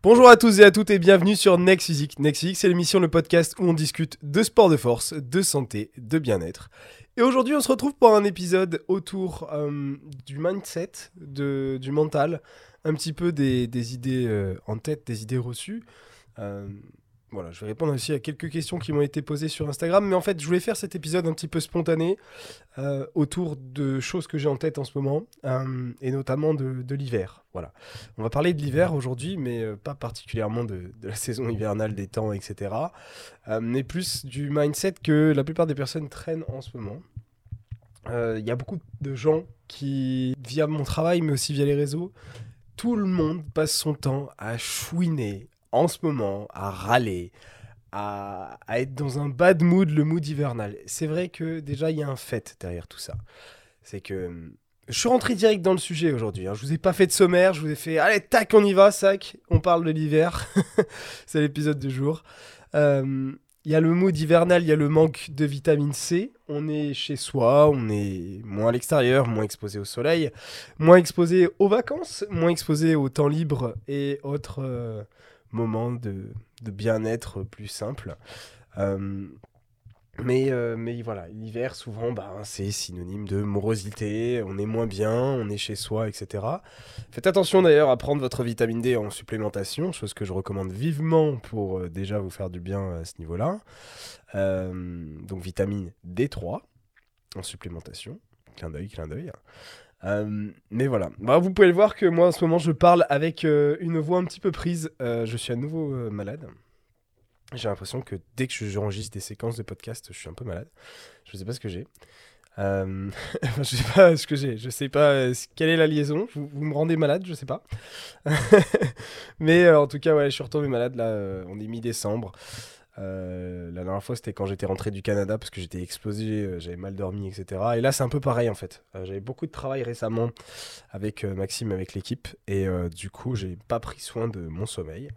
Bonjour à tous et à toutes et bienvenue sur Next Physique. Next Physique, c'est l'émission, le podcast où on discute de sport de force, de santé, de bien-être. Et aujourd'hui, on se retrouve pour un épisode autour euh, du mindset, du mental, un petit peu des, des idées euh, en tête, des idées reçues. Euh, voilà, je vais répondre aussi à quelques questions qui m'ont été posées sur Instagram, mais en fait, je voulais faire cet épisode un petit peu spontané euh, autour de choses que j'ai en tête en ce moment, euh, et notamment de, l'hiver. Voilà, on va parler de l'hiver aujourd'hui, mais euh, pas particulièrement de, la saison hivernale, des temps, etc., mais plus du mindset que la plupart des personnes traînent en ce moment. Il y a beaucoup de gens qui, via mon travail, mais aussi via les réseaux, tout le monde passe son temps à chouiner en ce moment, à râler, à, à être dans un bad mood, le mood hivernal. C'est vrai que déjà, il y a un fait derrière tout ça. C'est que hum, je suis rentré direct dans le sujet aujourd'hui. hein. Je vous ai pas fait de sommaire, je vous ai fait allez, tac, on y va, sac, on parle de l'hiver. C'est l'épisode du jour. Euh, Il y a le mood hivernal, il y a le manque de vitamine C. On est chez soi, on est moins à l'extérieur, moins exposé au soleil, moins exposé aux vacances, moins exposé au temps libre et autres euh, moments de, bien-être plus simples. Euh, mais, euh, mais voilà, l'hiver, souvent, bah, c'est synonyme de morosité, on est moins bien, on est chez soi, etc. Faites attention d'ailleurs à prendre votre vitamine D en supplémentation, chose que je recommande vivement pour euh, déjà vous faire du bien à ce niveau-là. Donc vitamine D3 en supplémentation. Clin d'œil, clin d'œil. Euh, mais voilà, bah, vous pouvez le voir que moi en ce moment je parle avec euh, une voix un petit peu prise. Euh, je suis à nouveau malade. J'ai l'impression que dès que j'enregistre des séquences de podcast, je suis un peu malade. Je sais pas ce que j'ai. Je sais pas ce que j'ai. Je sais pas quelle est la liaison. Vous, me rendez malade, je sais pas. Mais en tout cas, je suis retombé malade là. on est mi-décembre. Euh, la dernière fois, c'était quand j'étais rentré du Canada parce que j'étais explosé, euh, j'avais mal dormi, etc. Et là, c'est un peu pareil en fait. Euh, j'avais beaucoup de travail récemment avec euh, Maxime, avec l'équipe, et du coup, j'ai pas pris soin de mon sommeil.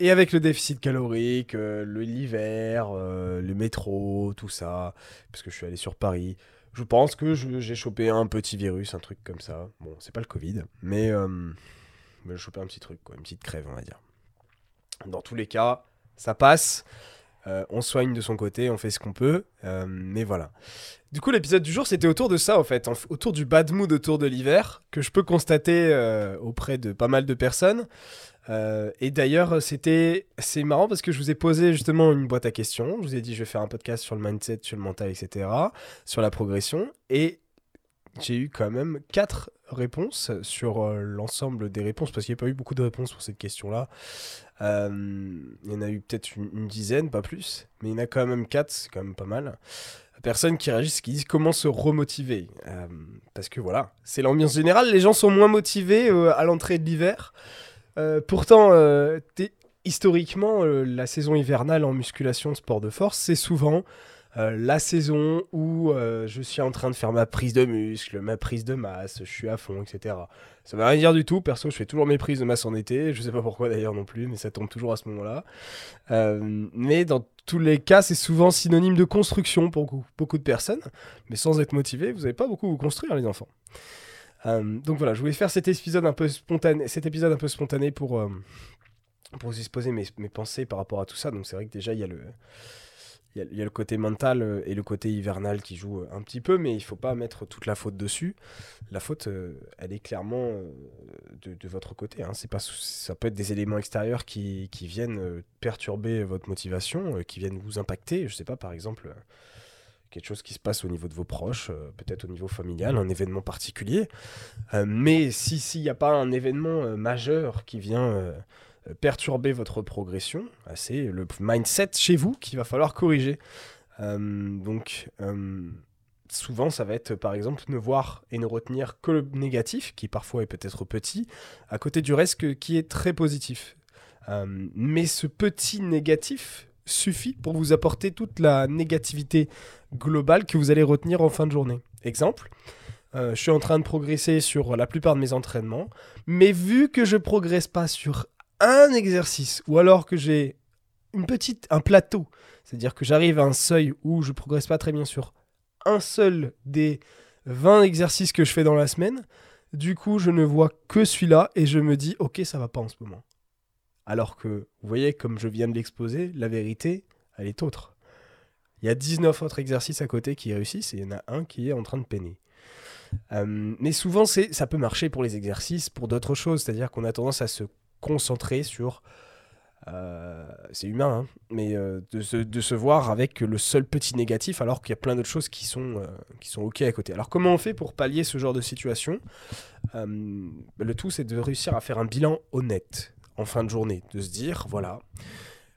Et avec le déficit calorique, l'hiver, le métro, tout ça, parce que je suis allé sur Paris, je pense que j'ai chopé un petit virus, un truc comme ça. Bon, c'est pas le Covid, mais, mais j'ai chopé un petit truc, une petite crève, on va dire. Dans tous les cas, ça passe. Euh, on soigne de son côté, on fait ce qu'on peut, euh, mais voilà. Du coup, l'épisode du jour, c'était autour de ça, en fait, autour du bad mood autour de l'hiver, que je peux constater euh, auprès de pas mal de personnes. Et d'ailleurs, c'était, c'est marrant parce que je vous ai posé justement une boîte à questions. Je vous ai dit, je vais faire un podcast sur le mindset, sur le mental, etc., sur la progression. Et j'ai eu quand même quatre réponses sur euh, l'ensemble des réponses, parce qu'il n'y a pas eu beaucoup de réponses pour cette question-là. Euh, il y en a eu peut-être une, dizaine, pas plus, mais il y en a quand même quatre, c'est quand même pas mal. Personnes qui réagissent, qui disent comment se remotiver. Euh, parce que voilà, c'est l'ambiance générale, les gens sont moins motivés à l'entrée de l'hiver. Pourtant, historiquement, la saison hivernale en musculation, sport de force, c'est souvent euh, la saison où euh, je suis en train de faire ma prise de muscle, ma prise de masse, je suis à fond, etc. Ça veut rien dire du tout. Perso, je fais toujours mes prises de masse en été. Je sais pas pourquoi d'ailleurs non plus, mais ça tombe toujours à ce moment-là. Euh, mais dans tous les cas, c'est souvent synonyme de construction pour beaucoup, de personnes. Mais sans être motivé, vous n'allez pas beaucoup vous construire, les enfants. Donc voilà, je voulais faire cet épisode un peu spontané, cet épisode un peu spontané pour, pour vous exposer mes, mes pensées par rapport à tout ça. Donc c'est vrai que déjà, il y a le. Il y, a, le côté mental euh, et le côté hivernal qui jouent euh, un petit peu, mais il faut pas mettre toute la faute dessus. La faute, euh, elle est clairement de, votre côté. Hein. C'est pas, ça peut être des éléments extérieurs qui, qui viennent perturber votre motivation, qui viennent vous impacter. Je sais pas, par exemple, quelque chose qui se passe au niveau de vos proches, peut-être au niveau familial, un événement particulier. Mais si s'il n'y a pas un événement majeur qui vient perturber votre progression, euh, c'est le mindset chez vous qu'il va falloir corriger. Euh, donc, euh, souvent, ça va être, par exemple, ne voir et ne retenir que le négatif, qui parfois est peut-être petit, à côté du reste qui est très positif. Euh, mais ce petit négatif suffit pour vous apporter toute la négativité globale que vous allez retenir en fin de journée. Exemple, euh, je suis en train de progresser sur la plupart de mes entraînements, mais vu que je progresse pas sur un exercice, ou alors que j'ai une petite, un plateau, c'est-à-dire que j'arrive à un seuil où je progresse pas très bien sur un seul des 20 exercices que je fais dans la semaine, du coup je ne vois que celui-là et je me dis ok ça va pas en ce moment. Alors que, vous voyez, comme je viens de l'exposer, la vérité, elle est autre. Il y a 19 autres exercices à côté qui réussissent et il y en a un qui est en train de peiner. Euh, mais souvent, ça peut marcher pour les exercices, pour d'autres choses. C'est-à-dire qu'on a tendance à se concentrer sur euh, c'est humain, hein, mais euh, de, se, voir avec le seul petit négatif alors qu'il y a plein d'autres choses qui sont, euh, qui sont ok à côté. Alors comment on fait pour pallier ce genre de situation? Le tout c'est de réussir à faire un bilan honnête en fin de journée, de se dire voilà,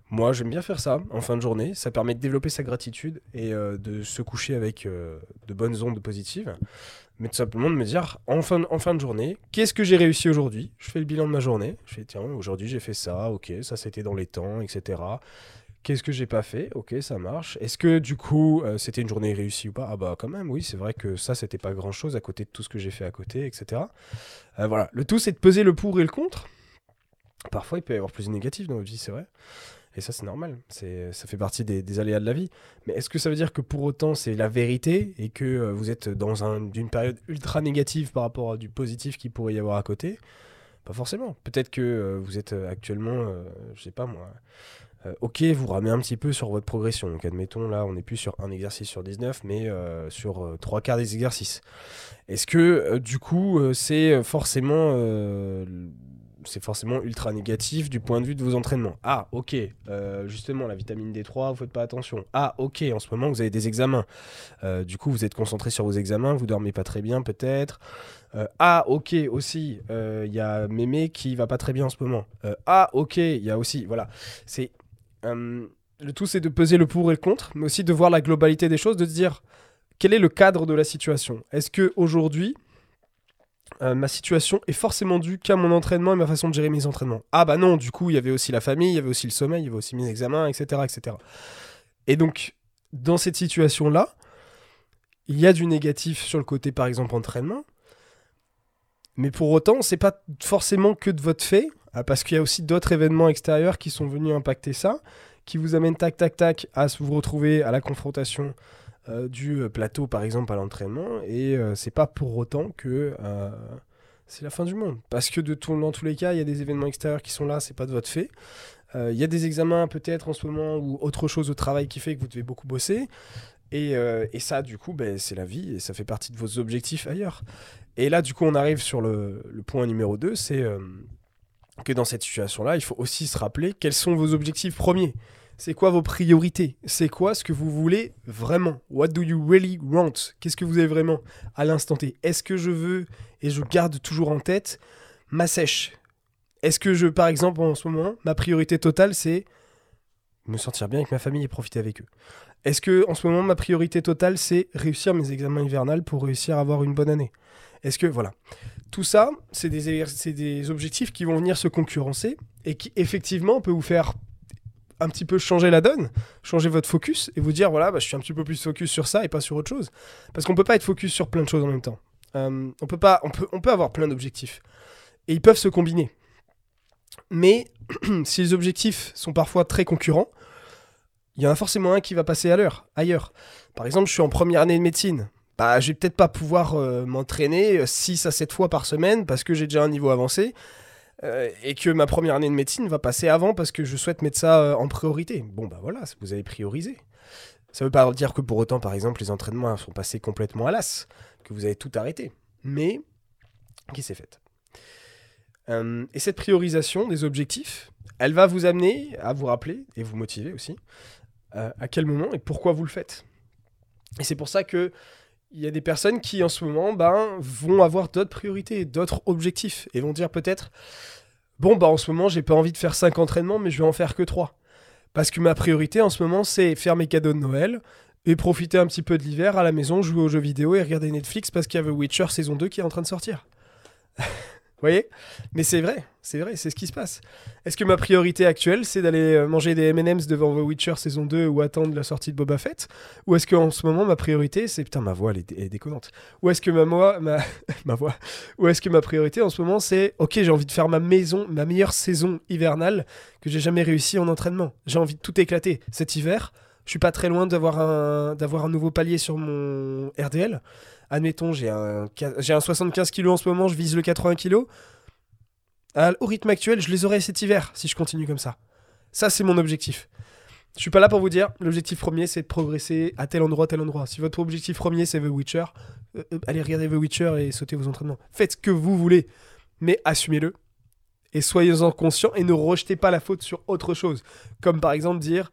moi j'aime bien faire ça en fin de journée, ça permet de développer sa gratitude et de se coucher avec de bonnes ondes positives mais tout simplement de me dire en fin, de journée, qu'est-ce que j'ai réussi aujourd'hui? Je fais le bilan de ma journée. Je fais tiens, aujourd'hui j'ai fait ça, ok, ça c'était dans les temps, etc. Qu'est-ce que j'ai pas fait? Ok, ça marche. Est-ce que du coup euh, c'était une journée réussie ou pas? Ah bah quand même, oui, c'est vrai que ça c'était pas grand chose à côté de tout ce que j'ai fait à côté, etc. Euh, voilà, le tout c'est de peser le pour et le contre. Parfois il peut y avoir plus de négatif dans votre vie, c'est vrai. Et ça, c'est normal. Ça fait partie des, aléas de la vie. Mais est-ce que ça veut dire que pour autant, c'est la vérité et que euh, vous êtes dans un, une période ultra négative par rapport à du positif qu'il pourrait y avoir à côté? Pas forcément. Peut-être que euh, vous êtes euh, actuellement, je sais pas moi, ok, vous ramez un petit peu sur votre progression. Donc, admettons, là, on n'est plus sur un exercice sur 19, mais sur trois quarts des exercices. Est-ce que, du coup, c'est forcément c'est forcément ultra négatif du point de vue de vos entraînements. Ah, ok, euh, justement, la vitamine D3, vous faites pas attention. Ah, ok, en ce moment, vous avez des examens. Euh, du coup, vous êtes concentré sur vos examens, vous dormez pas très bien, peut-être. Euh, ah, ok, aussi, il y a Mémé qui va pas très bien en ce moment. ah, ok, il y a aussi, voilà. C'est. le tout, c'est de peser le pour et le contre, mais aussi de voir la globalité des choses, de se dire quel est le cadre de la situation? Est-ce que aujourd'hui euh, ma situation est forcément due qu'à mon entraînement et ma façon de gérer mes entraînements. Ah bah non, du coup, il y avait aussi la famille, il y avait aussi le sommeil, il y avait aussi mes examens, etc. etc. Et donc, dans cette situation-là, il y a du négatif sur le côté, par exemple, entraînement. Mais pour autant, c'est pas forcément que de votre fait, ah, parce qu'il y a aussi d'autres événements extérieurs qui sont venus impacter ça, qui vous amènent tac tac tac à vous retrouver à la confrontation euh, du euh, plateau, par exemple, à l'entraînement. Et euh, c'est pas pour autant que c'est la fin du monde. Parce que dans tous les cas, il y a des événements extérieurs qui sont là, c'est pas de votre fait. Il y a des examens peut-être en ce moment ou autre chose au travail qui fait que vous devez beaucoup bosser. Et, et ça, du coup, ben, c'est la vie et ça fait partie de vos objectifs ailleurs. Et là, du coup, on arrive sur le, le point numéro 2, c'est que dans cette situation-là, il faut aussi se rappeler quels sont vos objectifs premiers. C'est quoi vos priorités? C'est quoi ce que vous voulez vraiment? What do you really want? Qu'est-ce que vous avez vraiment à l'instant T? Est-ce que je veux, et je garde toujours en tête, ma sèche? Est-ce que je, par exemple, en ce moment, ma priorité totale, c'est me sentir bien avec ma famille et profiter avec eux? Est-ce que, en ce moment, ma priorité totale, c'est réussir mes examens hivernales pour réussir à avoir une bonne année? Est-ce que, voilà. Tout ça, c'est des, des objectifs qui vont venir se concurrencer et qui, effectivement, peut vous faire un petit peu changer la donne, changer votre focus et vous dire voilà, bah, je suis un petit peu plus focus sur ça et pas sur autre chose. Parce qu'on peut pas être focus sur plein de choses en même temps. Euh, on, peut pas, on, peut, on peut avoir plein d'objectifs et ils peuvent se combiner. Mais si les objectifs sont parfois très concurrents, il y en a forcément un qui va passer à l'heure, ailleurs. Par exemple, je suis en première année de médecine. Bah, je vais peut-être pas pouvoir euh, m'entraîner 6 à 7 fois par semaine parce que j'ai déjà un niveau avancé. Euh, et que ma première année de médecine va passer avant parce que je souhaite mettre ça euh, en priorité. Bon, bah voilà, vous avez priorisé. Ça ne veut pas dire que pour autant, par exemple, les entraînements sont passés complètement à l'as, que vous avez tout arrêté. Mais, qui s'est faite? Euh, Et cette priorisation des objectifs, elle va vous amener à vous rappeler et vous motiver aussi à quel moment et pourquoi vous le faites. Et c'est pour ça que il y a des personnes qui en ce moment ben, vont avoir d'autres priorités, d'autres objectifs, et vont dire peut-être, bon, bah en ce moment j'ai pas envie de faire 5 entraînements, mais je vais en faire que 3. Parce que ma priorité en ce moment c'est faire mes cadeaux de Noël, et profiter un petit peu de l'hiver à la maison, jouer aux jeux vidéo et regarder Netflix parce qu'il y a The Witcher saison 2 qui est en train de sortir. Voyez? Mais c'est vrai, c'est vrai, c'est ce qui se passe. Est-ce que ma priorité actuelle, c'est d'aller euh, manger des M&M's devant The Witcher saison 2 ou attendre la sortie de Boba Fett? Ou est-ce qu'en ce moment, ma priorité, c'est... Putain, ma voix, elle est, déconnante. Ou est-ce que ma, voix, ma... ma voix... Ou est-ce que ma priorité, en ce moment, c'est... Ok, j'ai envie de faire ma maison, ma meilleure saison hivernale que j'ai jamais réussi en entraînement. J'ai envie de tout éclater. Cet hiver, je suis pas très loin d'avoir un, d'avoir un nouveau palier sur mon RDL admettons, j'ai un, j'ai un 75 kg en ce moment, je vise le 80 kg. au rythme actuel, je les aurai cet hiver si je continue comme ça. Ça, c'est mon objectif. Je suis pas là pour vous dire, l'objectif premier, c'est de progresser à tel endroit, tel endroit. Si votre objectif premier, c'est The Witcher, euh, euh, allez regarder The Witcher et sautez vos entraînements. Faites ce que vous voulez, mais assumez-le. Et soyez-en conscients et ne rejetez pas la faute sur autre chose. Comme par exemple dire,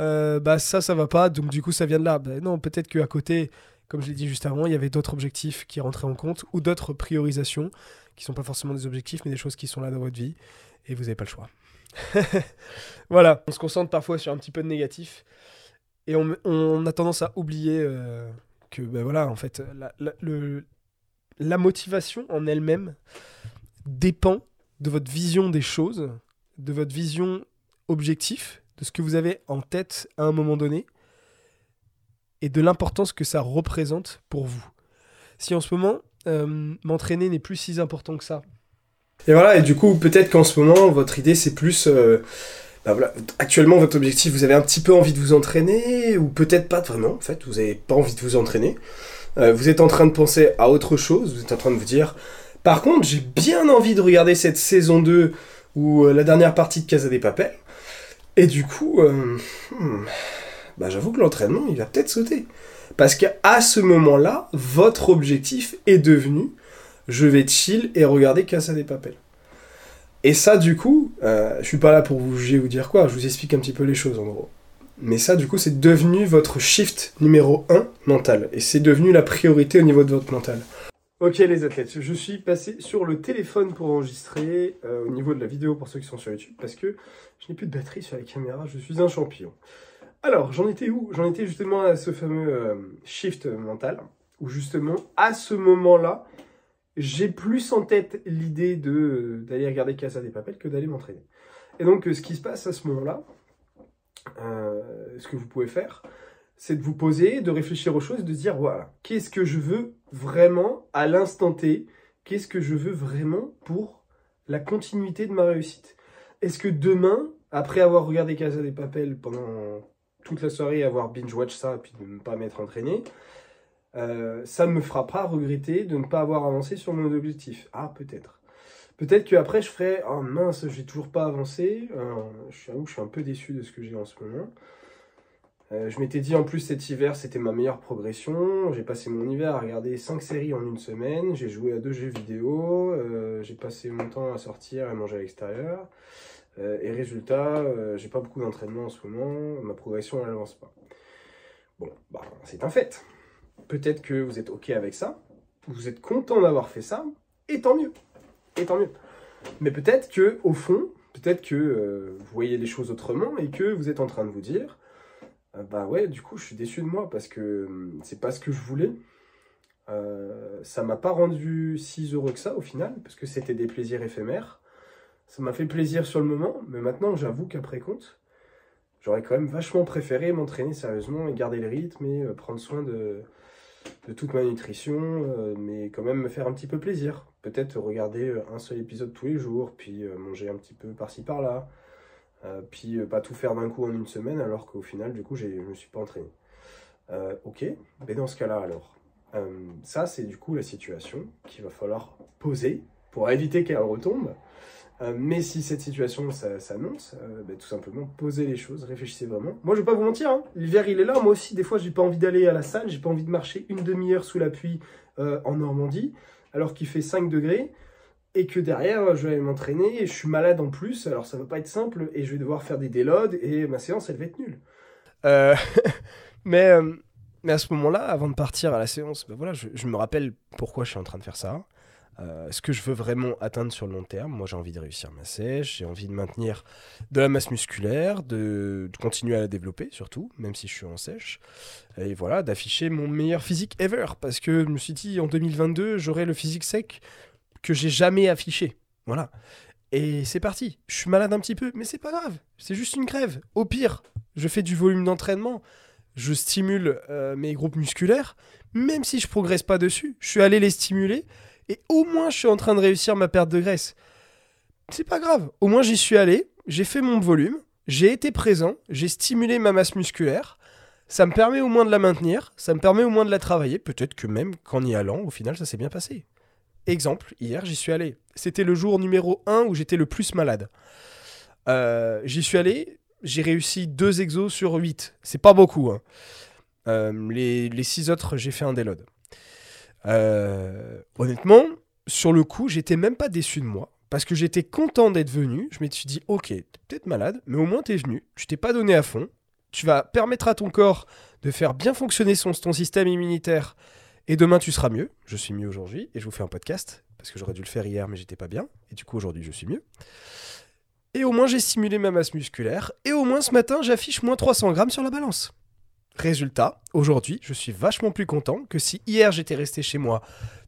euh, bah ça, ça va pas, donc du coup, ça vient de là. Ben non, peut-être qu'à côté, comme je l'ai dit juste avant, il y avait d'autres objectifs qui rentraient en compte ou d'autres priorisations qui sont pas forcément des objectifs, mais des choses qui sont là dans votre vie et vous n'avez pas le choix. voilà, on se concentre parfois sur un petit peu de négatif et on, a tendance à oublier euh, que, ben voilà, en fait, la, la motivation en elle-même dépend de votre vision des choses, de votre vision objectif, de ce que vous avez en tête à un moment donné et de l'importance que ça représente pour vous. Si en ce moment, euh, m'entraîner n'est plus si important que ça, et voilà, et du coup, peut-être qu'en ce moment, votre idée, c'est plus... Euh, bah voilà, actuellement, votre objectif, vous avez un petit peu envie de vous entraîner, ou peut-être pas vraiment, en fait, vous n'avez pas envie de vous entraîner. Euh, vous êtes en train de penser à autre chose, vous êtes en train de vous dire, par contre, j'ai bien envie de regarder cette saison 2, ou la dernière partie de Casa des Papels, et du coup, hmm, bah, j'avoue que l'entraînement, il va peut-être sauter. Parce qu'à ce moment-là, votre objectif est devenu je vais chill et regarder Casa des Papels. Et ça, du coup, euh, je suis pas là pour vous juger ou dire quoi, je vous explique un petit peu les choses en gros. Mais ça, du coup, c'est devenu votre shift numéro 1 mental. Et c'est devenu la priorité au niveau de votre mental. Ok les athlètes, je suis passé sur le téléphone pour enregistrer euh, au niveau de la vidéo pour ceux qui sont sur YouTube parce que je n'ai plus de batterie sur la caméra, je suis un champion. Alors, j'en étais où? J'en étais justement à ce fameux euh, shift mental où justement, à ce moment-là, j'ai plus en tête l'idée de d'aller regarder Casa des Papels que d'aller m'entraîner. Et donc, ce qui se passe à ce moment-là, euh, ce que vous pouvez faire, c'est de vous poser, de réfléchir aux choses, de dire voilà, qu'est-ce que je veux vraiment à l'instant T? Qu'est-ce que je veux vraiment pour la continuité de ma réussite? Est-ce que demain, après avoir regardé Casa des Papels pendant toute la soirée, avoir binge-watch ça, puis de ne pas m'être entraîné, euh, ça ne me fera pas regretter de ne pas avoir avancé sur mon objectif. Ah, peut-être. Peut-être qu'après, je ferai Oh mince, j'ai toujours pas avancé. Euh, je suis un peu déçu de ce que j'ai en ce moment. Euh, je m'étais dit en plus cet hiver, c'était ma meilleure progression. J'ai passé mon hiver à regarder 5 séries en une semaine. J'ai joué à deux jeux vidéo. j'ai passé mon temps à sortir et manger à l'extérieur. Et résultat, j'ai pas beaucoup d'entraînement en ce moment. Ma progression, elle n'avance pas. Bon, bah, c'est un fait. Peut-être que vous êtes OK avec ça, vous êtes content d'avoir fait ça, et tant mieux. Et tant mieux. Mais peut-être que, au fond, peut-être que euh, vous voyez les choses autrement et que vous êtes en train de vous dire euh, Bah ouais, du coup, je suis déçu de moi parce que hum, c'est pas ce que je voulais. Euh, ça m'a pas rendu si heureux que ça au final, parce que c'était des plaisirs éphémères. Ça m'a fait plaisir sur le moment, mais maintenant j'avoue qu'après compte, j'aurais quand même vachement préféré m'entraîner sérieusement et garder le rythme et prendre soin de, toute ma nutrition, euh, mais quand même me faire un petit peu plaisir. Peut-être regarder euh, un seul épisode tous les jours, puis euh, manger un petit peu par-ci par-là, puis pas tout faire d'un coup en une semaine, alors qu'au final, du coup, je ne me suis pas entraîné. ok, mais dans ce cas-là, alors, ça, c'est du coup la situation qu'il va falloir poser pour éviter qu'elle retombe. Euh, mais si cette situation s'annonce, euh, bah, tout simplement posez les choses, réfléchissez vraiment. Moi je vais pas vous mentir, hein. l'hiver il est là, moi aussi des fois j'ai pas envie d'aller à la salle, j'ai pas envie de marcher une demi-heure sous la pluie euh, en Normandie, alors qu'il fait 5 degrés, et que derrière je vais m'entraîner, et je suis malade en plus, alors ça va pas être simple, et je vais devoir faire des déloads, et ma séance elle va être nulle. mais, mais à ce moment-là, avant de partir à la séance, bah, voilà, je me rappelle pourquoi je suis en train de faire ça. Euh, ce que je veux vraiment atteindre sur le long terme. Moi, j'ai envie de réussir ma sèche, j'ai envie de maintenir de la masse musculaire, de, continuer à la développer surtout, même si je suis en sèche. Et voilà, d'afficher mon meilleur physique ever. Parce que je me suis dit, en 2022, j'aurai le physique sec que j'ai jamais affiché. Voilà. Et c'est parti. Je suis malade un petit peu, mais c'est pas grave. C'est juste une grève. Au pire, je fais du volume d'entraînement. Je stimule euh, mes groupes musculaires. Même si je progresse pas dessus, je suis allé les stimuler et au moins je suis en train de réussir ma perte de graisse. C'est pas grave, au moins j'y suis allé, j'ai fait mon volume, j'ai été présent, j'ai stimulé ma masse musculaire, ça me permet au moins de la maintenir, ça me permet au moins de la travailler, peut-être que même qu'en y allant, au final ça s'est bien passé. exemple, hier, j'y suis allé. C'était le jour numéro 1 où j'étais le plus malade. Euh, j'y suis allé, j'ai réussi 2 exos sur 8. C'est pas beaucoup. Hein. Euh, les, les 6 autres, j'ai fait un déload. Euh, honnêtement, sur le coup, j'étais même pas déçu de moi. Parce que j'étais content d'être venu. Je me suis dit, ok, t'es peut-être malade, mais au moins t'es venu. Tu t'es pas donné à fond. Tu vas permettre à ton corps de faire bien fonctionner son, ton système immunitaire. Et demain, tu seras mieux. Je suis mieux aujourd'hui. Et je vous fais un podcast. Parce que j'aurais dû le faire hier, mais j'étais pas bien. Et du coup, aujourd'hui, je suis mieux. Et au moins, j'ai stimulé ma masse musculaire. Et au moins, ce matin, j'affiche moins 300 grammes sur la balance. Résultat, aujourd'hui, je suis vachement plus content que si hier j'étais resté chez moi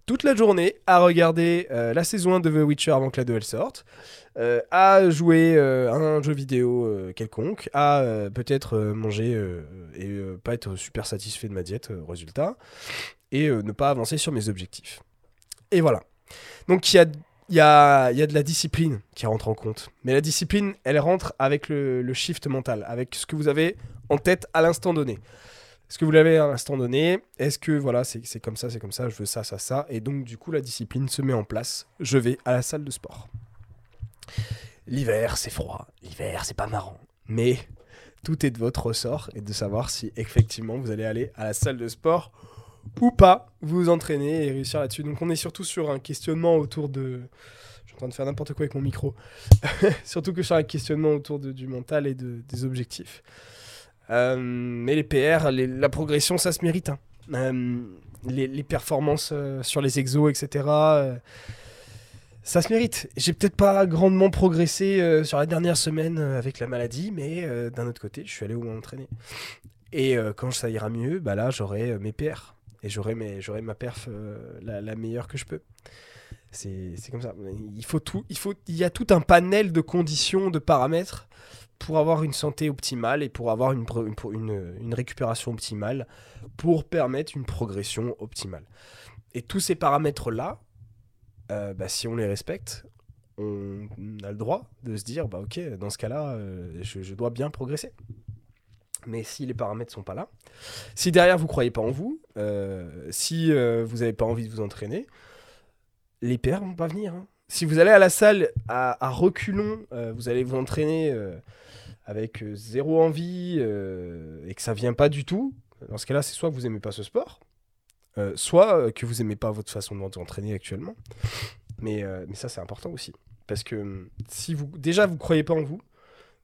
toute la journée à regarder euh, la saison 1 de The Witcher avant que la 2 elle sorte, euh, à jouer euh, un jeu vidéo quelconque, à peut-être manger et pas être super satisfait de ma diète, résultat, et ne pas avancer sur mes objectifs. Et voilà. Donc il y a il y a, y a, de la discipline qui rentre en compte. Mais la discipline, elle rentre avec le, le shift mental, avec ce que vous avez en tête à l'instant donné. Est-ce que vous l'avez à l'instant donné? Est-ce que voilà, c'est comme ça, c'est comme ça, je veux ça, ça, ça. Et donc, du coup, la discipline se met en place. Je vais à la salle de sport. L'hiver, c'est froid. L'hiver, c'est pas marrant. Mais tout est de votre ressort et de savoir si effectivement vous allez aller à la salle de sport ou pas vous entraîner et réussir là-dessus. Donc on est surtout sur un questionnement autour de... Je suis en train de faire n'importe quoi avec mon micro. surtout que sur un questionnement autour de, du mental et de, des objectifs. Euh, mais les PR, la progression, ça se mérite. Hein. Euh, les, les, performances euh, sur les exos, etc. ça se mérite. J'ai peut-être pas grandement progressé sur la dernière semaine avec la maladie, mais d'un autre côté, je suis allé où m'entraîner. Et quand ça ira mieux, bah là, j'aurai mes PR et j'aurai ma perf euh, la, meilleure que je peux. C'est comme ça. Il faut tout, il faut, il y a tout un panel de conditions, de paramètres pour avoir une santé optimale et pour avoir une, une, récupération optimale, pour permettre une progression optimale. Et tous ces paramètres-là, euh, bah, si on les respecte, on a le droit de se dire, bah ok, dans ce cas-là, euh, je, dois bien progresser. Mais si les paramètres sont pas là, si derrière vous croyez pas en vous, euh, si euh, vous n'avez pas envie de vous entraîner, les pairs vont pas venir. Hein. Si vous allez à la salle à, reculons, euh, vous allez vous entraîner avec zéro envie et que ça vient pas du tout, dans ce cas-là, c'est soit que vous aimez pas ce sport, soit que vous aimez pas votre façon de vous entraîner actuellement. Mais, mais ça, c'est important aussi. Parce que si vous déjà vous croyez pas en vous,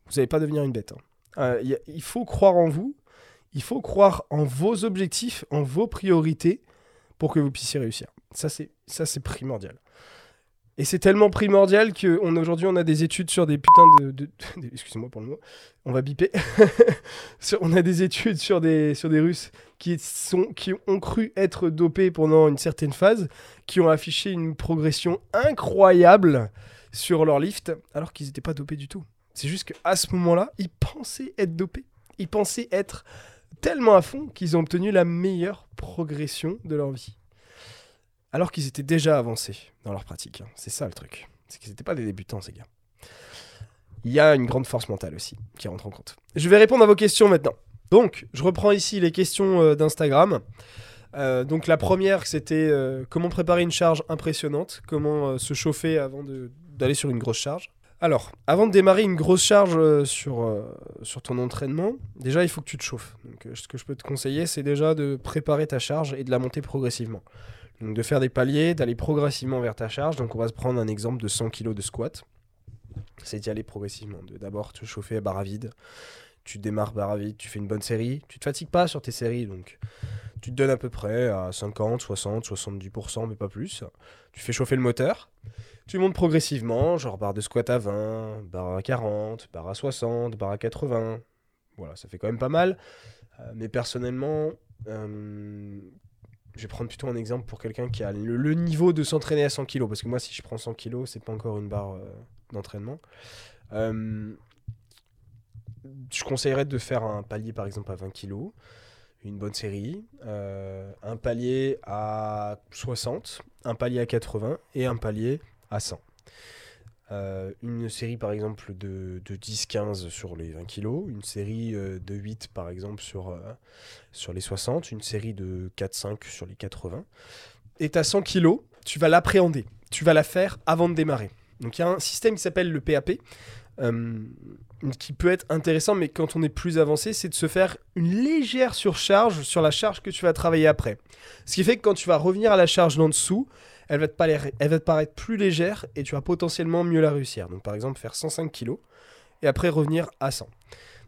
vous n'allez pas devenir une bête. Hein. Euh, il faut croire en vous, il faut croire en vos objectifs, en vos priorités pour que vous puissiez réussir. Ça, c'est, primordial. Et c'est tellement primordial qu'aujourd'hui, on, on a des études sur des putains de. excusez-moi pour le mot, on va biper. on a des études sur des, sur des Russes qui, sont, qui ont cru être dopés pendant une certaine phase, qui ont affiché une progression incroyable sur leur lift, alors qu'ils n'étaient pas dopés du tout. C'est juste qu'à ce moment-là, ils pensaient être dopés. Ils pensaient être tellement à fond qu'ils ont obtenu la meilleure progression de leur vie. Alors qu'ils étaient déjà avancés dans leur pratique. Hein. C'est ça le truc. C'est qu'ils n'étaient pas des débutants, ces gars. Il y a une grande force mentale aussi qui rentre en compte. Je vais répondre à vos questions maintenant. Donc, je reprends ici les questions euh, d'Instagram. Euh, donc la première, c'était euh, comment préparer une charge impressionnante, comment se chauffer avant d'aller sur une grosse charge? Alors, avant de démarrer une grosse charge euh, sur, euh, sur ton entraînement, déjà il faut que tu te chauffes. Donc, euh, ce que je peux te conseiller, c'est déjà de préparer ta charge et de la monter progressivement. Donc, de faire des paliers, d'aller progressivement vers ta charge. Donc, on va se prendre un exemple de 100 kg de squat. C'est d'y aller progressivement. D'abord te chauffer à barre à vide. Tu démarres barre à vide, tu fais une bonne série. Tu te fatigues pas sur tes séries, donc tu te donnes à peu près à 50, 60, 70%, mais pas plus. Tu fais chauffer le moteur. Tu montes progressivement, genre barre de squat à 20, barre à 40, barre à 60, barre à 80. Voilà, ça fait quand même pas mal. Euh, mais personnellement, euh, je vais prendre plutôt un exemple pour quelqu'un qui a le, niveau de s'entraîner à 100 kg. Parce que moi, si je prends 100 kg, c'est pas encore une barre euh, d'entraînement. je conseillerais de faire un palier par exemple à 20 kg une bonne série, un palier à 60, un palier à 80 et un palier à 100. Euh, une série par exemple de, 10-15 sur les 20 kg, une série euh, de 8 par exemple sur, euh, sur les 60, une série de 4-5 sur les 80. Et à 100 kg, tu vas l'appréhender. Tu vas la faire avant de démarrer. Donc il y a un système qui s'appelle le PAP, euh, qui peut être intéressant, mais quand on est plus avancé, c'est de se faire une légère surcharge sur la charge que tu vas travailler après. Ce qui fait que quand tu vas revenir à la charge d'en dessous, elle va, te elle va te paraître plus légère et tu vas potentiellement mieux la réussir. Donc par exemple faire 105 kg et après revenir à 100.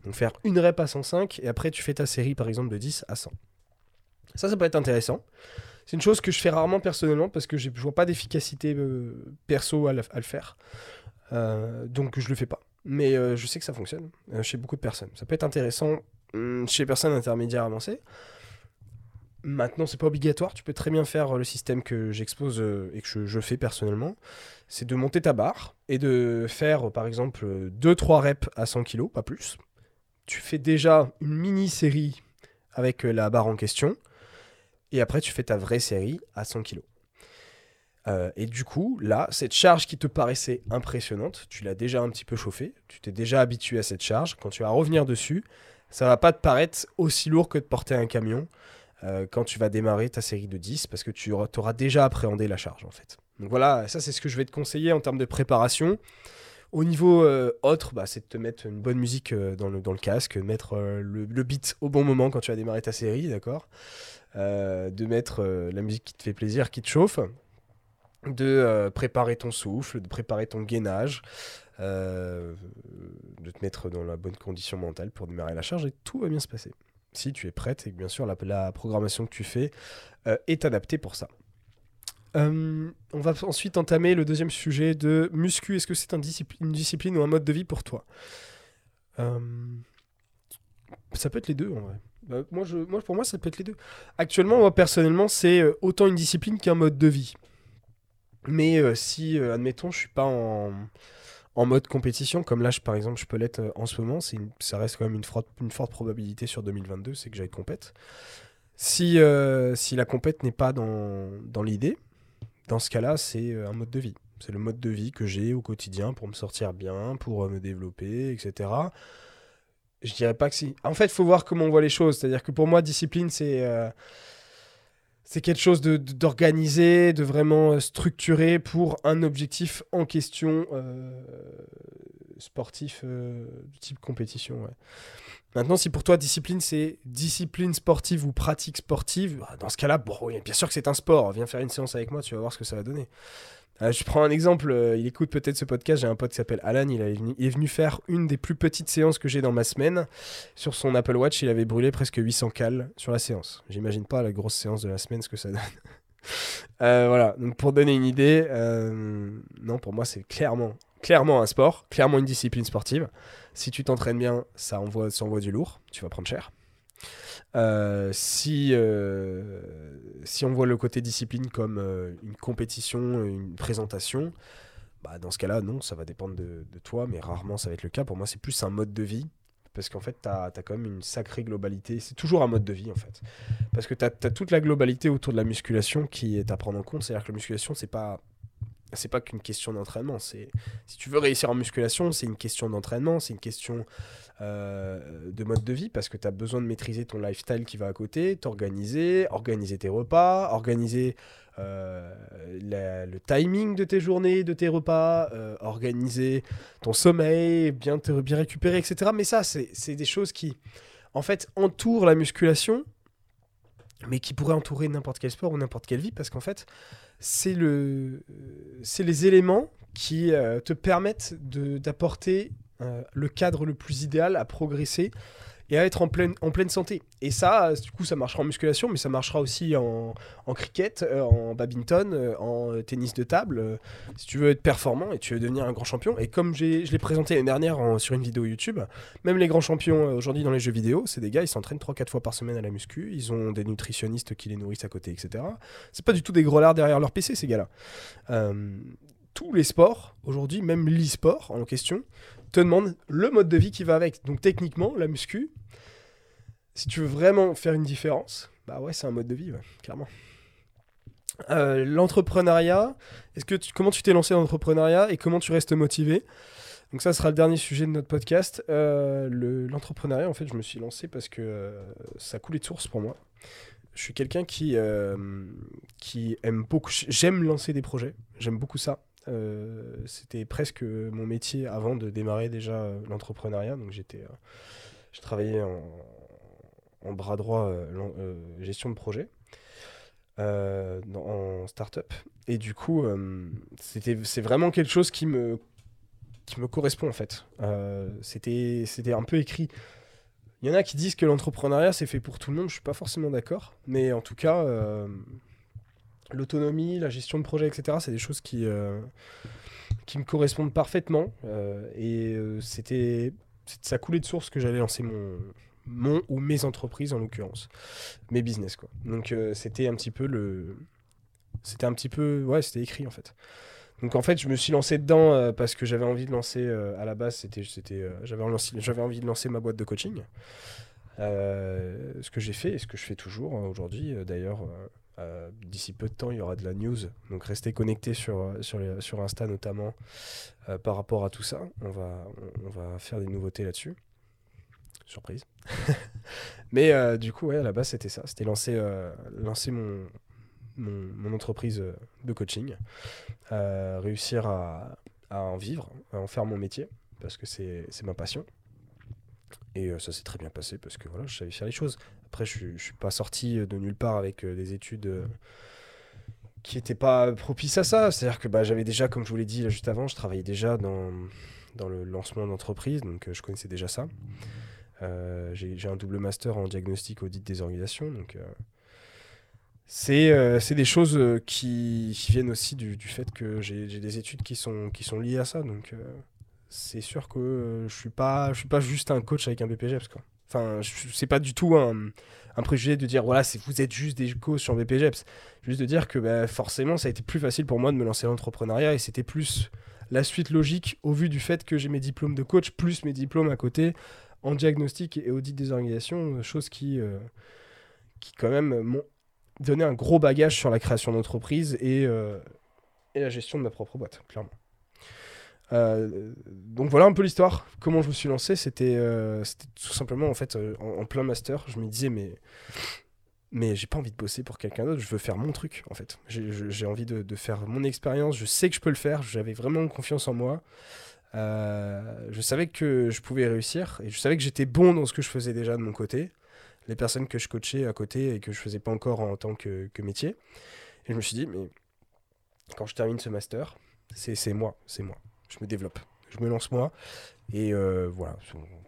Donc faire une rep à 105 et après tu fais ta série par exemple de 10 à 100. Ça, ça peut être intéressant. C'est une chose que je fais rarement personnellement parce que je vois pas d'efficacité euh, perso à, le faire. Euh, donc je le fais pas. Mais euh, je sais que ça fonctionne chez beaucoup de personnes. Ça peut être intéressant hum, chez personnes intermédiaires avancées. Maintenant, c'est pas obligatoire. Tu peux très bien faire le système que j'expose et que je, fais personnellement. C'est de monter ta barre et de faire, par exemple, 2-3 reps à 100 kg, pas plus. Tu fais déjà une mini série avec la barre en question. Et après, tu fais ta vraie série à 100 kg. Euh, et du coup, là, cette charge qui te paraissait impressionnante, tu l'as déjà un petit peu chauffée, tu t'es déjà habitué à cette charge. Quand tu vas revenir dessus, ça va pas te paraître aussi lourd que de porter un camion euh, quand tu vas démarrer ta série de 10 parce que tu auras déjà appréhendé la charge en fait. Donc voilà, ça c'est ce que je vais te conseiller en termes de préparation. Au niveau euh, autre, bah, c'est de te mettre une bonne musique dans, le, dans casque, mettre le, beat au bon moment quand tu vas démarrer ta série, d'accord? De mettre la musique qui te fait plaisir, qui te chauffe, de euh, préparer ton souffle, de préparer ton gainage, de te mettre dans la bonne condition mentale pour démarrer la charge et tout va bien se passer. Si tu es prête et que bien sûr la, programmation que tu fais est adaptée pour ça. on va ensuite entamer le deuxième sujet de muscu. Est-ce que c'est une discipline ou un mode de vie pour toi? Ça peut être les deux en vrai. Je, moi, pour moi, ça peut être les deux. Actuellement, moi, personnellement, c'est euh, autant une discipline qu'un mode de vie. Mais euh, si, euh, admettons, je suis pas en, mode compétition, comme là, je, par exemple, je peux l'être en ce moment, une, ça reste quand même une, forte, probabilité sur 2022, c'est que j'aille compète. Si, si la compète n'est pas dans, dans l'idée, dans ce cas-là, c'est un mode de vie. C'est le mode de vie que j'ai au quotidien pour me sortir bien, pour me développer, etc je dirais pas que si. En fait, il faut voir comment on voit les choses. C'est-à-dire que pour moi, discipline, c'est euh, c'est quelque chose d'organisé, de, de, vraiment euh, structuré pour un objectif en question euh, sportif du type compétition. Maintenant, si pour toi, discipline, c'est discipline sportive ou pratique sportive, bah, dans ce cas-là, bon, bien sûr que c'est un sport. Viens faire une séance avec moi, tu vas voir ce que ça va donner. Euh, je prends un exemple, euh, il écoute peut-être ce podcast, j'ai un pote qui s'appelle Alan, il, est venu faire une des plus petites séances que j'ai dans ma semaine. Sur son Apple Watch, il avait brûlé presque 800 cales sur la séance. J'imagine pas la grosse séance de la semaine ce que ça donne. Euh, voilà, donc pour donner une idée, non, pour moi c'est clairement, clairement un sport, clairement une discipline sportive. Si tu t'entraînes bien, ça envoie, ça envoie du lourd, tu vas prendre cher. Euh, si, euh, si on voit le côté discipline comme euh, une compétition, une présentation, bah dans ce cas-là, non, ça va dépendre de, toi, mais rarement ça va être le cas. Pour moi, c'est plus un mode de vie. Parce qu'en fait, tu as, as, quand même une sacrée globalité. C'est toujours un mode de vie, en fait. Parce que tu as, toute la globalité autour de la musculation qui est à prendre en compte. C'est-à-dire que la musculation, c'est pas c'est pas qu'une question d'entraînement. C'est si tu veux réussir en musculation, c'est une question d'entraînement, c'est une question euh, de mode de vie parce que tu as besoin de maîtriser ton lifestyle qui va à côté, t'organiser, organiser tes repas, organiser euh, le timing de tes journées, de tes repas, euh, organiser ton sommeil, bien te bien récupérer, etc. Mais ça, c'est des choses qui, en fait, entourent la musculation, mais qui pourraient entourer n'importe quel sport ou n'importe quelle vie parce qu'en fait, c'est le, c'est les éléments qui euh, te permettent d'apporter euh, le cadre le plus idéal à progresser et à être en pleine, en pleine santé. Et ça, du coup, ça marchera en musculation, mais ça marchera aussi en, cricket, euh, en badminton, euh, en tennis de table. Euh, si tu veux être performant et tu veux devenir un grand champion. Et comme je l'ai présenté l'année dernière sur une vidéo YouTube, même les grands champions aujourd'hui dans les jeux vidéo, c'est des gars, ils s'entraînent 3-4 fois par semaine à la muscu, ils ont des nutritionnistes qui les nourrissent à côté, etc. C'est pas du tout des gros lards derrière leur PC, ces gars-là. tous les sports, aujourd'hui, même l'e-sport en question, te demande le mode de vie qui va avec. Donc techniquement, la muscu, si tu veux vraiment faire une différence, bah ouais, c'est un mode de vie, clairement. Euh, l'entrepreneuriat, est-ce que comment tu t'es lancé dans l'entrepreneuriat et comment tu restes motivé? Donc ça sera le dernier sujet de notre podcast. Euh, l'entrepreneuriat, en fait, je me suis lancé parce que euh, ça coulait de source pour moi. Je suis quelqu'un qui, qui aime beaucoup. J'aime lancer des projets. J'aime beaucoup ça. C'était presque mon métier avant de démarrer déjà l'entrepreneuriat. Donc j'étais, je travaillais en, bras droit gestion de projet. Euh, en start-up. Et du coup, euh, c'était, c'est vraiment quelque chose qui me, qui me correspond en fait. Euh, c'était, c'était un peu écrit. Il y en a qui disent que l'entrepreneuriat c'est fait pour tout le monde, je suis pas forcément d'accord. Mais en tout cas, l'autonomie, la gestion de projet, etc., c'est des choses qui, qui me correspondent parfaitement. et c'était, ça coulait de source que j'allais lancer mon, mon ou mes entreprises en l'occurrence, mes business quoi. Donc euh, c'était un petit peu le, c'était un petit peu, ouais, c'était écrit en fait. Donc en fait, je me suis lancé dedans euh, parce que j'avais envie de lancer, euh, à la base, c'était, c'était, j'avais, envie de lancer ma boîte de coaching. ce que j'ai fait et ce que je fais toujours aujourd'hui. D'ailleurs, d'ici peu de temps, il y aura de la news. Donc restez connectés sur, sur, sur Insta notamment par rapport à tout ça. On va, faire des nouveautés là-dessus. Surprise. Mais euh, du coup, ouais, à la base, c'était ça. C'était lancer, euh, lancer mon, entreprise euh, de coaching, réussir à, à, en vivre, à en faire mon métier, parce que c'est ma passion. Et ça s'est très bien passé parce que voilà, je savais faire les choses. Après, je ne suis pas sorti de nulle part avec des études qui n'étaient pas propices à ça. C'est-à-dire que bah, j'avais déjà, comme je vous l'ai dit là, juste avant, je travaillais déjà dans, dans le lancement d'entreprise, donc je connaissais déjà ça. Euh, j'ai un double master en diagnostic audit des organisations. Donc, euh, euh, c'est des choses qui, viennent aussi du, fait que j'ai des études qui sont, qui sont liées à ça. Donc, c'est sûr que je suis pas suis pas juste un coach avec un BPGEPS quoi. Enfin, c'est pas du tout un, préjugé de dire voilà, vous êtes juste des coachs sur BPGEPS. Juste de dire que bah, forcément, ça a été plus facile pour moi de me lancer dans l'entrepreneuriat et c'était plus la suite logique au vu du fait que j'ai mes diplômes de coach plus mes diplômes à côté en diagnostic et audit des organisations, chose qui, euh, qui quand même m'ont donné un gros bagage sur la création d'entreprise et, euh, et la gestion de ma propre boîte, clairement. Euh, donc voilà un peu l'histoire. Comment je me suis lancé, c'était tout simplement en fait en, plein master. Je me disais mais mais j'ai pas envie de bosser pour quelqu'un d'autre. Je veux faire mon truc en fait. J'ai envie de, faire mon expérience. Je sais que je peux le faire. J'avais vraiment confiance en moi. Euh, je savais que je pouvais réussir et je savais que j'étais bon dans ce que je faisais déjà de mon côté. Les personnes que je coachais à côté et que je faisais pas encore en tant que, métier. Et je me suis dit, mais quand je termine ce master, c'est moi, c'est moi. Je me développe, je me lance moi. Et euh, voilà,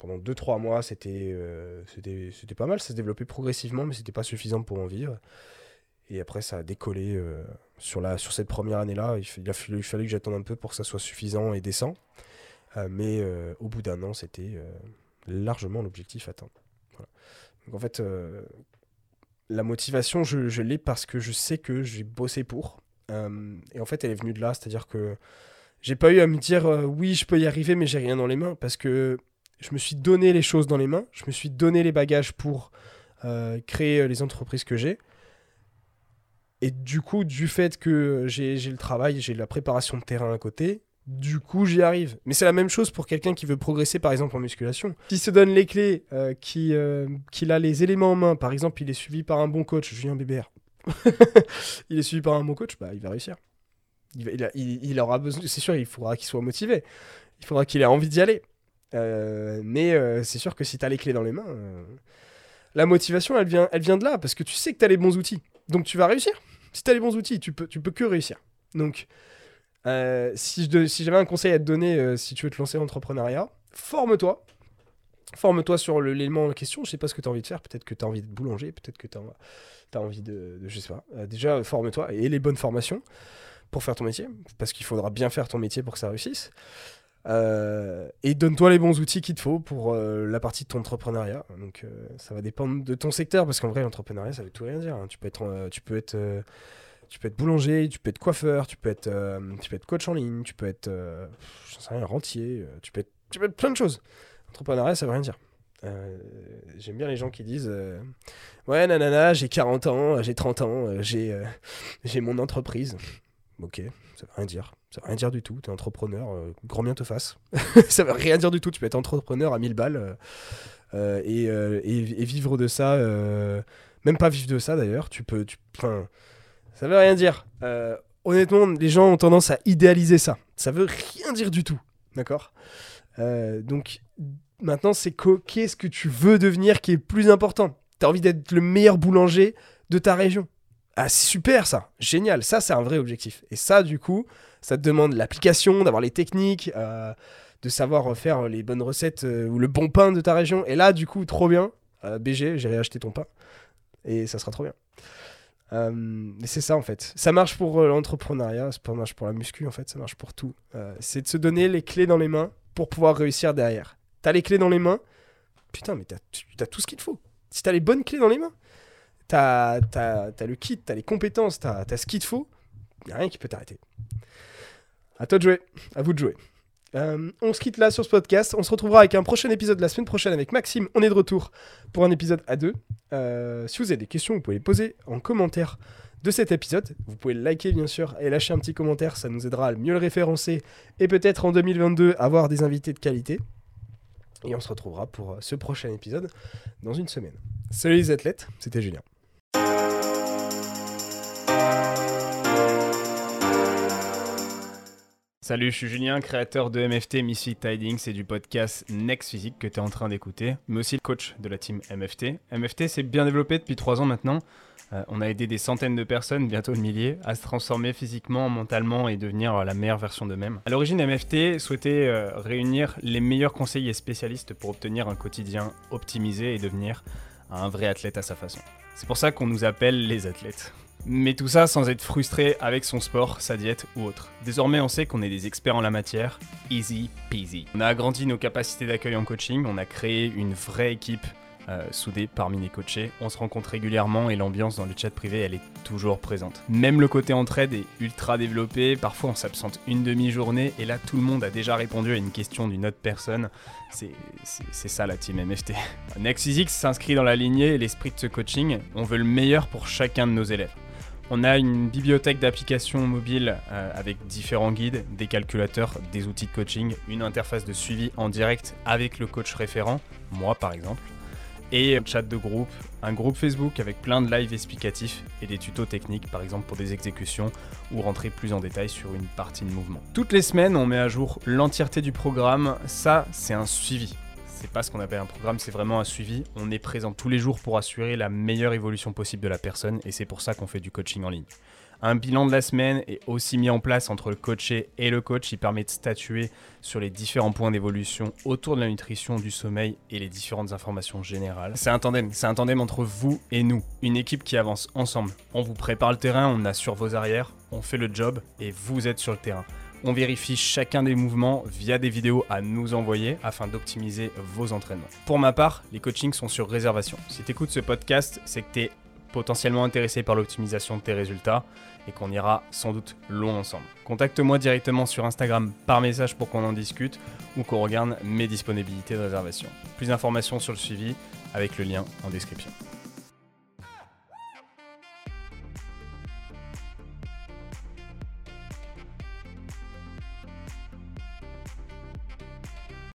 pendant 2-3 mois, euh, c'était c'était pas mal, ça se développait progressivement, mais c'était pas suffisant pour en vivre. Et après, ça a décollé sur, la, sur cette première année-là. Il, a fallu, il fallait que j'attende un peu pour que ça soit suffisant et décent. Euh, mais euh, au bout d'un an, c'était euh, largement l'objectif atteint. Donc en fait, la motivation, je, l'ai parce que je sais que j'ai bossé pour. et en fait, elle est venue de là, c'est-à-dire que j'ai pas eu à me dire oui, je peux y arriver, mais j'ai rien dans les mains parce que je me suis donné les choses dans les mains, je me suis donné les bagages pour créer les entreprises que j'ai. Et du coup, du fait que j'ai le travail, j'ai la préparation de terrain à côté, du coup j'y arrive. Mais c'est la même chose pour quelqu'un qui veut progresser par exemple en musculation. S'il se donne les clés, euh, euh, qu'il a les éléments en main, par exemple il est suivi par un bon coach, Julien BBR, il est suivi par un bon coach, bah il va réussir. Il, aura besoin, c'est sûr, il faudra qu'il soit motivé, il faudra qu'il ait envie d'y aller. Euh, mais c'est sûr que si tu as les clés dans les mains, la motivation elle vient, elle vient de là parce que tu sais que tu as les bons outils. Donc tu vas réussir. Si tu as les bons outils, tu peux, tu peux que réussir. Donc euh, si j'avais un conseil à te donner, euh, si tu veux te lancer en entrepreneuriat, forme-toi. Forme-toi sur l'élément en question. Je sais pas ce que tu as envie de faire. Peut-être que tu as envie de boulanger. Peut-être que tu as, envie de, Je sais pas. Euh, déjà, forme-toi et les bonnes formations pour faire ton métier. Parce qu'il faudra bien faire ton métier pour que ça réussisse. et donne-toi les bons outils qu'il te faut pour la partie de ton entrepreneuriat. Donc ça va dépendre de ton secteur. Parce qu'en vrai, l'entrepreneuriat, ça veut tout rien dire. Hein. Tu peux être. tu peux être tu peux être boulanger, tu peux être coiffeur, tu peux être, euh, tu peux être coach en ligne, tu peux être, euh, sais rien, rentier, euh, tu peux, être, tu peux être plein de choses. Entrepreneuriat, ça veut rien dire. J'aime bien les gens qui disent Ouais, nanana, j'ai 40 ans, j'ai 30 ans, j'ai j'ai mon entreprise. Ok, ça veut rien dire. Ça veut rien dire du tout. Tu es entrepreneur, grand bien te fasse. ça veut rien dire du tout. Tu peux être entrepreneur à 1000 balles et, et, et, vivre de ça Même pas vivre de ça d'ailleurs. Tu peux. Tu, ça veut rien dire. Euh, honnêtement, les gens ont tendance à idéaliser ça. Ça veut rien dire du tout. D'accord? Euh, Donc maintenant, c'est qu'est-ce que tu veux devenir qui est plus important? T'as envie d'être le meilleur boulanger de ta région. Ah, super ça, génial, ça c'est un vrai objectif. Et ça, du coup, ça te demande l'application, d'avoir les techniques, euh, de savoir faire les bonnes recettes euh, ou le bon pain de ta région. Et là, du coup, trop bien, euh, BG, j'irai acheter ton pain. Et ça sera trop bien. mais c'est ça en fait. Ça marche pour l'entrepreneuriat, ça marche pour la muscu en fait, ça marche pour tout. c'est de se donner les clés dans les mains pour pouvoir réussir derrière. T'as les clés dans les mains, putain, mais t'as as tout ce qu'il te faut. Si t'as les bonnes clés dans les mains, t'as as, le kit, t'as les compétences, t'as as ce qu'il te faut, y a rien qui peut t'arrêter. À toi de jouer, à vous de jouer. Euh, on se quitte là sur ce podcast. On se retrouvera avec un prochain épisode la semaine prochaine avec Maxime. On est de retour pour un épisode à deux. Euh, si vous avez des questions, vous pouvez les poser en commentaire de cet épisode. Vous pouvez le liker bien sûr et lâcher un petit commentaire. Ça nous aidera à mieux le référencer et peut-être en 2022 avoir des invités de qualité. Et on se retrouvera pour ce prochain épisode dans une semaine. Salut les athlètes, c'était Julien. Salut, je suis Julien, créateur de MFT Misfit Tidings et du podcast Next Physique que tu es en train d'écouter, mais aussi coach de la team MFT. MFT s'est bien développé depuis trois ans maintenant. Euh, on a aidé des centaines de personnes, bientôt le millier, à se transformer physiquement, mentalement et devenir la meilleure version d'eux-mêmes. À l'origine, MFT souhaitait euh, réunir les meilleurs conseillers spécialistes pour obtenir un quotidien optimisé et devenir un vrai athlète à sa façon. C'est pour ça qu'on nous appelle les athlètes. Mais tout ça sans être frustré avec son sport, sa diète ou autre. Désormais, on sait qu'on est des experts en la matière. Easy peasy. On a agrandi nos capacités d'accueil en coaching, on a créé une vraie équipe euh, soudée parmi les coachés. On se rencontre régulièrement et l'ambiance dans le chat privé, elle est toujours présente. Même le côté entraide est ultra développé. Parfois, on s'absente une demi-journée et là, tout le monde a déjà répondu à une question d'une autre personne. C'est ça la team MFT. Next s'inscrit dans la lignée et l'esprit de ce coaching. On veut le meilleur pour chacun de nos élèves. On a une bibliothèque d'applications mobiles euh, avec différents guides, des calculateurs, des outils de coaching, une interface de suivi en direct avec le coach référent, moi par exemple, et un chat de groupe, un groupe Facebook avec plein de lives explicatifs et des tutos techniques, par exemple pour des exécutions ou rentrer plus en détail sur une partie de mouvement. Toutes les semaines, on met à jour l'entièreté du programme. Ça, c'est un suivi. C'est pas ce qu'on appelle un programme, c'est vraiment un suivi. On est présent tous les jours pour assurer la meilleure évolution possible de la personne et c'est pour ça qu'on fait du coaching en ligne. Un bilan de la semaine est aussi mis en place entre le coaché et le coach. Il permet de statuer sur les différents points d'évolution autour de la nutrition, du sommeil et les différentes informations générales. C'est un tandem, c'est un tandem entre vous et nous, une équipe qui avance ensemble. On vous prépare le terrain, on assure vos arrières, on fait le job et vous êtes sur le terrain. On vérifie chacun des mouvements via des vidéos à nous envoyer afin d'optimiser vos entraînements. Pour ma part, les coachings sont sur réservation. Si tu écoutes ce podcast, c'est que tu es potentiellement intéressé par l'optimisation de tes résultats et qu'on ira sans doute loin ensemble. Contacte-moi directement sur Instagram par message pour qu'on en discute ou qu'on regarde mes disponibilités de réservation. Plus d'informations sur le suivi avec le lien en description.